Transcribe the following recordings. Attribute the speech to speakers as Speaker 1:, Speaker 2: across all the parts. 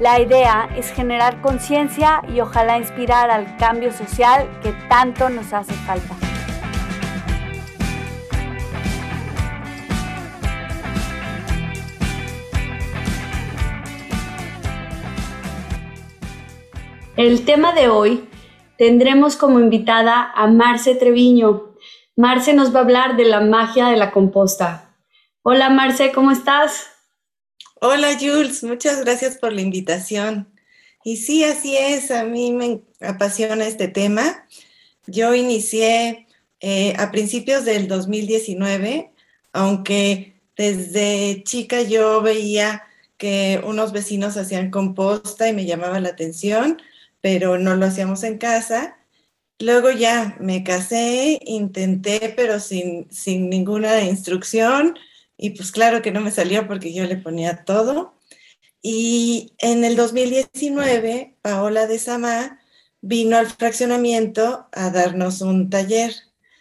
Speaker 1: La idea es generar conciencia y ojalá inspirar al cambio social que tanto nos hace falta. El tema de hoy tendremos como invitada a Marce Treviño, Marce nos va a hablar de la magia de la composta. Hola Marce, ¿cómo estás?
Speaker 2: Hola Jules, muchas gracias por la invitación. Y sí, así es, a mí me apasiona este tema. Yo inicié eh, a principios del 2019, aunque desde chica yo veía que unos vecinos hacían composta y me llamaba la atención, pero no lo hacíamos en casa. Luego ya me casé, intenté, pero sin, sin ninguna instrucción. Y pues claro que no me salió porque yo le ponía todo. Y en el 2019, Paola de Samá vino al fraccionamiento a darnos un taller.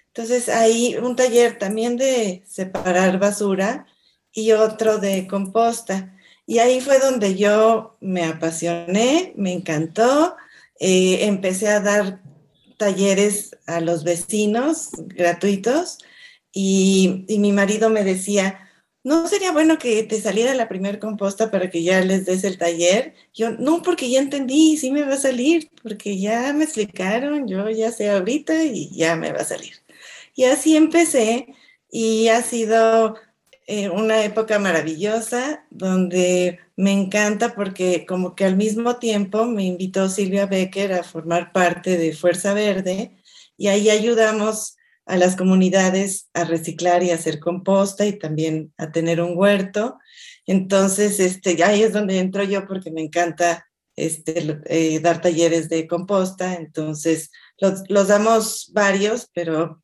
Speaker 2: Entonces ahí un taller también de separar basura y otro de composta. Y ahí fue donde yo me apasioné, me encantó, eh, empecé a dar talleres a los vecinos gratuitos y, mi marido me decía, ¿no sería bueno que te saliera la primer composta para que ya les des el taller? Yo, no, porque ya entendí, sí me va a salir, porque ya me explicaron, yo ya sé ahorita y ya me va a salir. Y así empecé y ha sido eh, una época maravillosa donde me encanta porque como que al mismo tiempo me invitó Silvia Becker a formar parte de Fuerza Verde y ahí ayudamos a las comunidades a reciclar y a hacer composta y también a tener un huerto. Entonces, este, ahí es donde entro yo porque me encanta este, eh, dar talleres de composta. Entonces, los, los damos varios, pero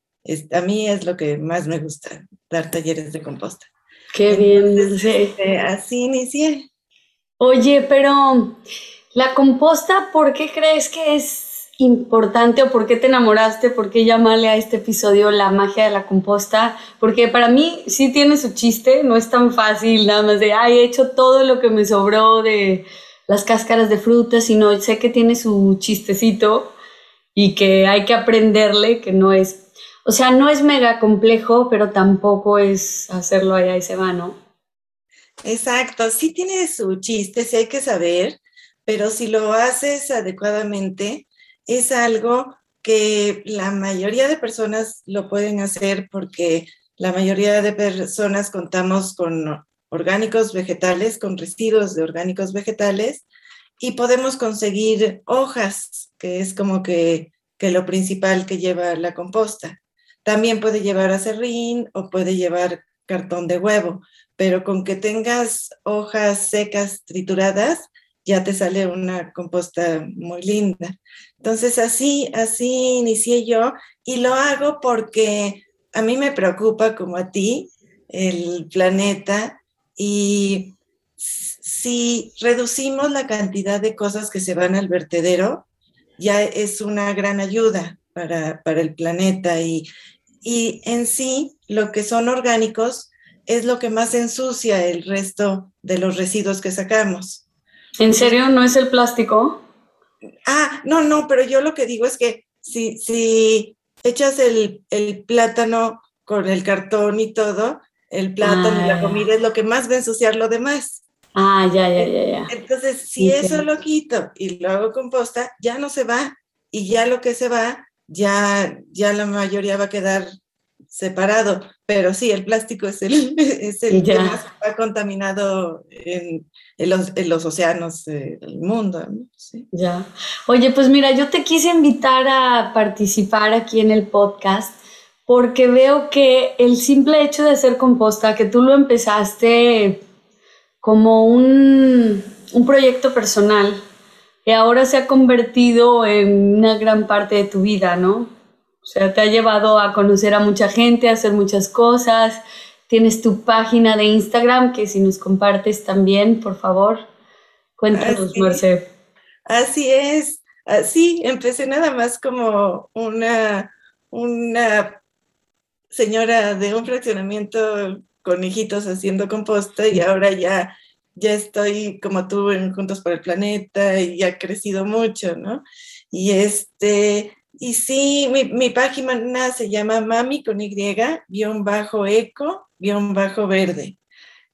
Speaker 2: a mí es lo que más me gusta, dar talleres de composta.
Speaker 1: Qué bien.
Speaker 2: Este, así inicié.
Speaker 1: Oye, pero la composta, ¿por qué crees que es importante o por qué te enamoraste? ¿Por qué llamarle a este episodio la magia de la composta? Porque para mí sí tiene su chiste, no es tan fácil nada más de, ay, he hecho todo lo que me sobró de las cáscaras de frutas, sino sé que tiene su chistecito y que hay que aprenderle, que no es o sea, no es mega complejo, pero tampoco es hacerlo allá y se va, ¿no?
Speaker 2: Exacto, sí tiene su chiste, sí hay que saber, pero si lo haces adecuadamente, es algo que la mayoría de personas lo pueden hacer porque la mayoría de personas contamos con orgánicos vegetales, con residuos de orgánicos vegetales y podemos conseguir hojas, que es como que, que lo principal que lleva la composta. También puede llevar acerrín o puede llevar cartón de huevo, pero con que tengas hojas secas trituradas, ya te sale una composta muy linda. Entonces así, así inicié yo y lo hago porque a mí me preocupa como a ti el planeta y si reducimos la cantidad de cosas que se van al vertedero, ya es una gran ayuda para, para el planeta y, y en sí lo que son orgánicos es lo que más ensucia el resto de los residuos que sacamos.
Speaker 1: ¿En serio no es el plástico?
Speaker 2: Ah, no, no, pero yo lo que digo es que si, si echas el, plátano con el cartón y todo, el plátano y la ah. comida es lo que más va a ensuciar lo demás.
Speaker 1: Ah, ya, ya, ya, ya.
Speaker 2: Entonces, si eso lo quito y lo hago composta, ya no se va. Y ya lo que se va ya, ya la mayoría va a quedar separado, pero sí, el plástico es el, es el que más ha contaminado en, los, en los, océanos del mundo.
Speaker 1: Ya. Oye, pues mira, yo te quise invitar a participar aquí en el podcast porque veo que el simple hecho de hacer composta, que tú lo empezaste como un, un proyecto personal, y ahora se ha convertido en una gran parte de tu vida, ¿no? O sea, te ha llevado a conocer a mucha gente, a hacer muchas cosas. Tienes tu página de Instagram que si nos compartes también, por favor, cuéntanos, Marce.
Speaker 2: Así es. Así, empecé nada más como una, una señora de un fraccionamiento con hijitos haciendo composta y ahora ya, ya estoy como tú en Juntos por el Planeta y ha crecido mucho, ¿no? Y este, y sí, mi, página se llama mami con Y, guion bajo eco, guion bajo verde.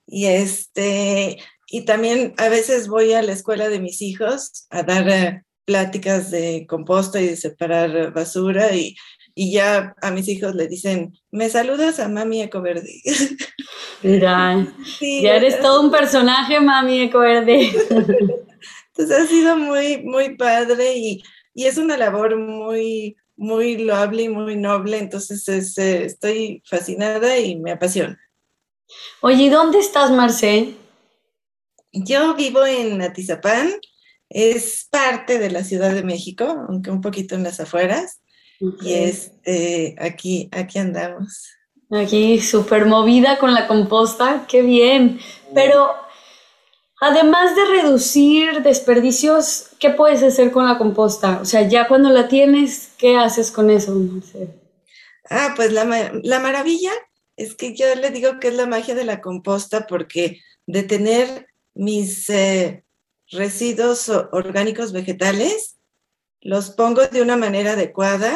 Speaker 2: Y este, y también a veces voy a la escuela de mis hijos a dar eh, pláticas de composta y de separar basura y, ya a mis hijos le dicen, me saludas a mami eco verde.
Speaker 1: Mira, ya eres todo un personaje, mami eco verde.
Speaker 2: Entonces ha sido muy, muy padre y y es una labor muy, muy loable y muy noble, entonces eh, estoy fascinada y me apasiona.
Speaker 1: Oye, ¿dónde estás, Marcel?
Speaker 2: Yo vivo en Atizapán, es parte de la Ciudad de México, aunque un poquito en las afueras, y este, aquí, aquí andamos.
Speaker 1: Aquí, súper movida con la composta, qué bien. Pero Además de reducir desperdicios, ¿qué puedes hacer con la composta? O sea, ya cuando la tienes, ¿qué haces con eso?
Speaker 2: Ah, pues la, maravilla es que yo le digo que es la magia de la composta porque de tener mis eh, residuos orgánicos vegetales, los pongo de una manera adecuada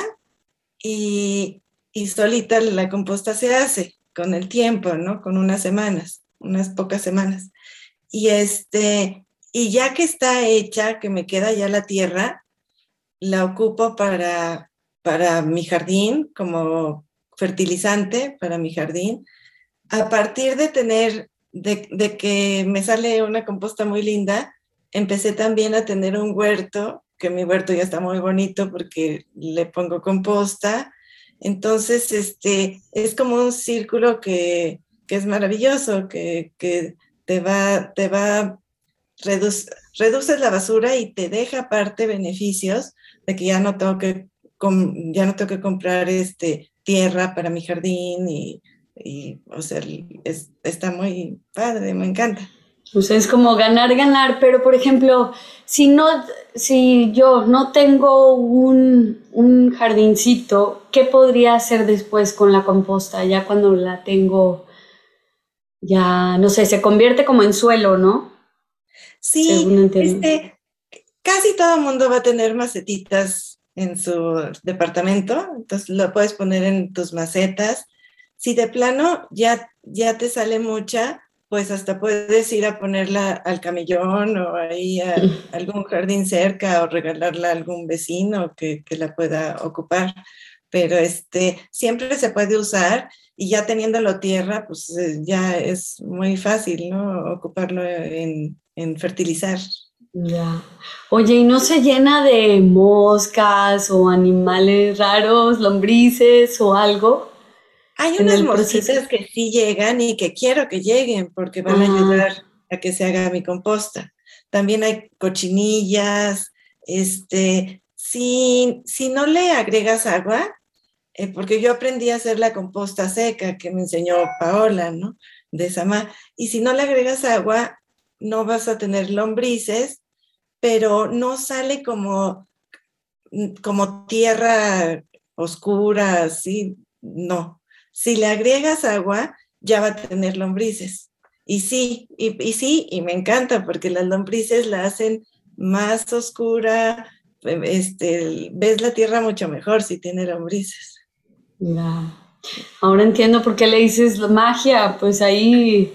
Speaker 2: y, y solita la composta se hace con el tiempo, ¿no? Con unas semanas, unas pocas semanas. Y este, y ya que está hecha, que me queda ya la tierra, la ocupo para, para mi jardín como fertilizante para mi jardín. A partir de tener, de, de, que me sale una composta muy linda, empecé también a tener un huerto, que mi huerto ya está muy bonito porque le pongo composta. Entonces, este, es como un círculo que, que es maravilloso, que, que te va, te va, reduces la basura y te deja aparte beneficios de que ya no tengo que, ya no tengo que comprar este, tierra para mi jardín y, o sea, está muy padre, me encanta.
Speaker 1: Pues es como ganar, ganar, pero por ejemplo, si no, si yo no tengo un, un jardincito, ¿qué podría hacer después con la composta ya cuando la tengo ya, no sé, se convierte como en suelo, ¿no?
Speaker 2: Sí, este, casi todo el mundo va a tener macetitas en su departamento, entonces lo puedes poner en tus macetas. Si de plano ya, ya te sale mucha, pues hasta puedes ir a ponerla al camellón o ahí a algún jardín cerca o regalarla a algún vecino que, que la pueda ocupar. Pero este, siempre se puede usar y ya teniéndolo tierra, pues eh, ya es muy fácil, ¿no? Ocuparlo en, en fertilizar.
Speaker 1: Ya. Oye, ¿y no se llena de moscas o animales raros, lombrices o algo?
Speaker 2: Hay unas mosquitas que sí llegan y que quiero que lleguen porque van a ah. ayudar a que se haga mi composta. También hay cochinillas, este, si, si no le agregas agua, eh, porque yo aprendí a hacer la composta seca que me enseñó Paola, ¿no? De Samá. Y si no le agregas agua, no vas a tener lombrices, pero no sale como, como tierra oscura, así, no. Si le agregas agua, ya va a tener lombrices. Y sí, y, y sí, y me encanta porque las lombrices la hacen más oscura, este, ves la tierra mucho mejor si tiene lombrices.
Speaker 1: Ya. Ahora entiendo por qué le dices magia, pues ahí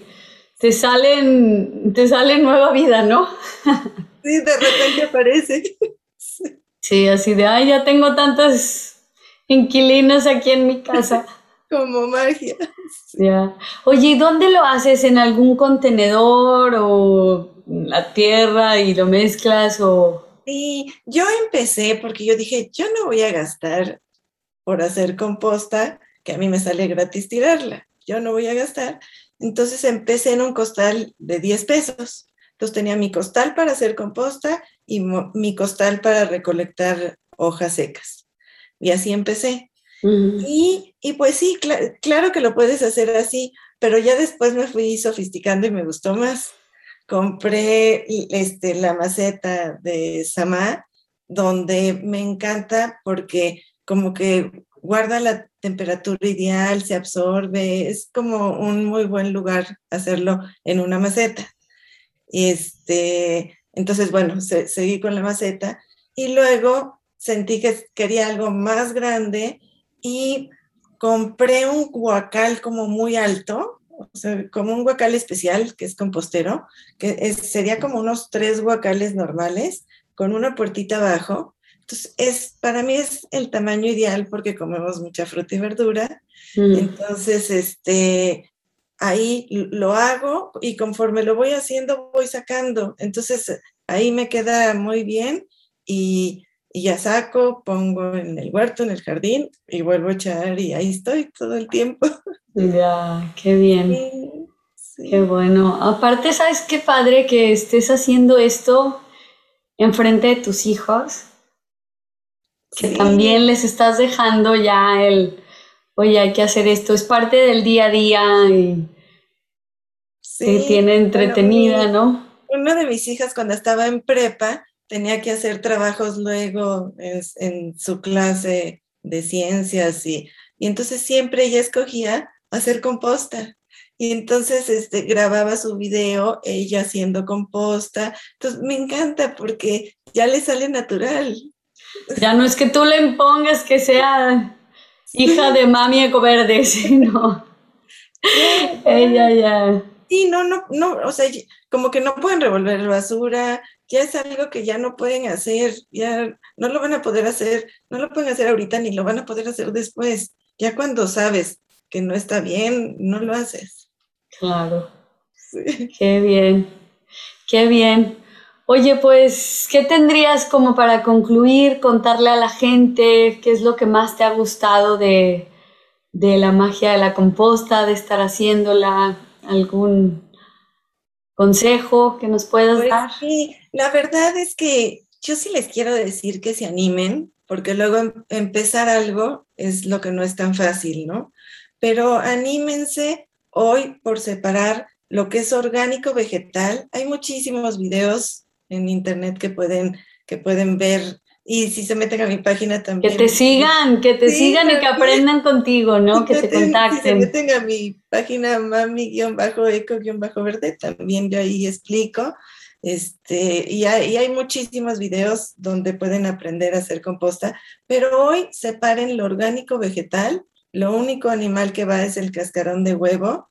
Speaker 1: te salen, te sale nueva vida, ¿no?
Speaker 2: Sí, de repente aparece.
Speaker 1: Sí, así de, ay, ya tengo tantas inquilinos aquí en mi casa.
Speaker 2: como magia.
Speaker 1: Ya. Oye, ¿y dónde lo haces? ¿En algún contenedor o la tierra y lo mezclas o...?
Speaker 2: Sí, yo empecé porque yo dije, yo no voy a gastar por hacer composta, que a mí me sale gratis tirarla. Yo no voy a gastar. Entonces empecé en un costal de 10 pesos. Entonces tenía mi costal para hacer composta y mi costal para recolectar hojas secas. Y así empecé. y, y, pues sí, claro que lo puedes hacer así, pero ya después me fui sofisticando y me gustó más. Compré este, la maceta de Samá, donde me encanta porque como que guarda la temperatura ideal, se absorbe, es como un muy buen lugar hacerlo en una maceta. Este, entonces, bueno, seguí con la maceta y luego sentí que quería algo más grande y compré un guacal como muy alto, como un guacal especial que es compostero, que sería como unos tres guacales normales con una puertita abajo entonces, es, para mí es el tamaño ideal porque comemos mucha fruta y verdura. Mm. Entonces, este, ahí lo hago y conforme lo voy haciendo, voy sacando. Entonces, ahí me queda muy bien y, ya saco, pongo en el huerto, en el jardín y vuelvo a echar y ahí estoy todo el tiempo.
Speaker 1: Ya, qué bien. Qué bueno. Aparte, ¿sabes qué padre que estés haciendo esto enfrente de tus hijos? Que también les estás dejando ya el, oye, hay que hacer esto, es parte del día a día y sí, tiene entretenida, ¿no?
Speaker 2: Una de mis hijas cuando estaba en prepa tenía que hacer trabajos luego en, su clase de ciencias y, y entonces siempre ella escogía hacer composta. Y entonces este, grababa su video, ella haciendo composta. Entonces me encanta porque ya le sale natural.
Speaker 1: Ya no es que tú le impongas que sea hija de mami ecoverde, sino ella ya.
Speaker 2: Sí, no, no, no, o sea, como que no pueden revolver basura, ya es algo que ya no pueden hacer, ya no lo van a poder hacer, no lo pueden hacer ahorita ni lo van a poder hacer después. Ya cuando sabes que no está bien, no lo haces.
Speaker 1: Claro. Qué bien, qué bien. Oye, pues, ¿qué tendrías como para concluir, contarle a la gente qué es lo que más te ha gustado de, la magia de la composta, de estar haciéndola? ¿Algún consejo que nos puedas pues dar?
Speaker 2: Sí, la verdad es que yo sí les quiero decir que se animen, porque luego em, empezar algo es lo que no es tan fácil, ¿no? Pero anímense hoy por separar lo que es orgánico vegetal. Hay muchísimos videos en internet que pueden, que pueden ver y si se meten a mi página también.
Speaker 1: Que te sigan, que te sigan y que aprendan contigo, ¿no? Que te contacten. Si
Speaker 2: se meten a mi página mami-eco-verde, también yo ahí explico. Este, y hay, y hay muchísimos videos donde pueden aprender a hacer composta, pero hoy separen lo orgánico vegetal, lo único animal que va es el cascarón de huevo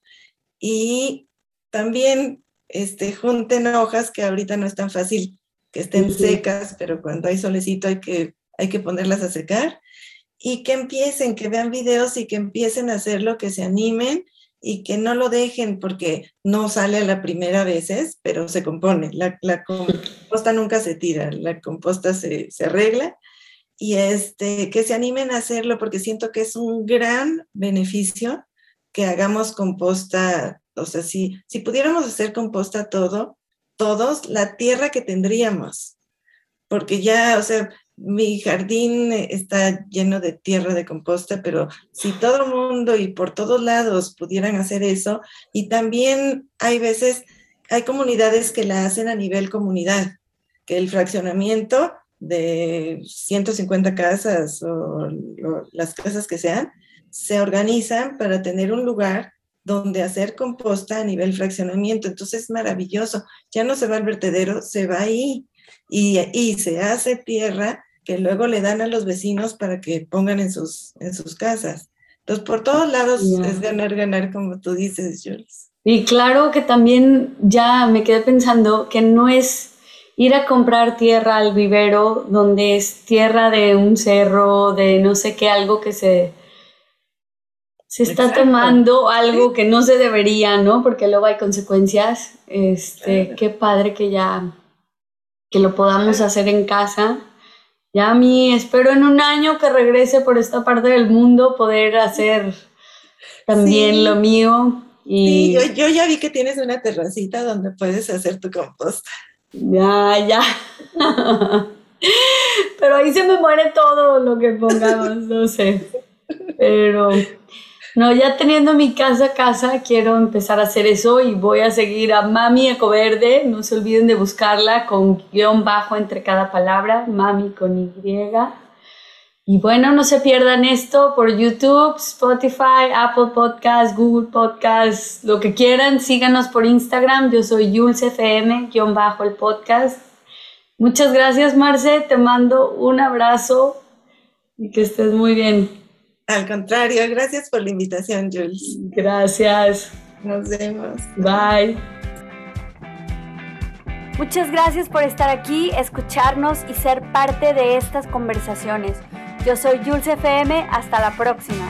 Speaker 2: y también este, junten hojas que ahorita no es tan fácil que estén secas, pero cuando hay solecito hay que, hay que ponerlas a secar. Y que empiecen, que vean videos y que empiecen a hacerlo, que se animen y que no lo dejen porque no sale a la primera veces, pero se compone. La, la composta nunca se tira, la composta se, se, arregla. Y este, que se animen a hacerlo porque siento que es un gran beneficio que hagamos composta o sea, si, si pudiéramos hacer composta todo, todos, la tierra que tendríamos, porque ya, o sea, mi jardín está lleno de tierra de composta, pero si todo el mundo y por todos lados pudieran hacer eso, y también hay veces, hay comunidades que la hacen a nivel comunidad, que el fraccionamiento de 150 casas o, o las casas que sean, se organizan para tener un lugar donde hacer composta a nivel fraccionamiento. Entonces es maravilloso. Ya no se va al vertedero, se va ahí y, y se hace tierra que luego le dan a los vecinos para que pongan en sus, en sus casas. Entonces, por todos lados es ganar, ganar, como tú dices, Jules.
Speaker 1: Y claro que también ya me quedé pensando que no es ir a comprar tierra al vivero donde es tierra de un cerro, de no sé qué, algo que se se está tomando algo que no se debería, ¿no? Porque luego hay consecuencias. Este, qué padre que ya que lo podamos hacer en casa. Ya a mí espero en un año que regrese por esta parte del mundo poder hacer también lo mío.
Speaker 2: Y... Sí, yo, ya vi que tienes una terracita donde puedes hacer tu composta.
Speaker 1: Ya, ya. Pero ahí se me muere todo lo que pongamos, no sé. Pero no, ya teniendo mi casa a casa, quiero empezar a hacer eso y voy a seguir a Mami Ecoverde. No se olviden de buscarla con guion bajo entre cada palabra, Mami con Y. Y bueno, no se pierdan esto por YouTube, Spotify, Apple Podcasts, Google Podcasts, lo que quieran. Síganos por Instagram. Yo soy FM, guion bajo el podcast. Muchas gracias, Marce. Te mando un abrazo y que estés muy bien.
Speaker 2: Al contrario, gracias por la invitación, Jules.
Speaker 1: Gracias.
Speaker 2: Nos vemos.
Speaker 1: Bye. Muchas gracias por estar aquí, escucharnos y ser parte de estas conversaciones. Yo soy Jules FM, hasta la próxima.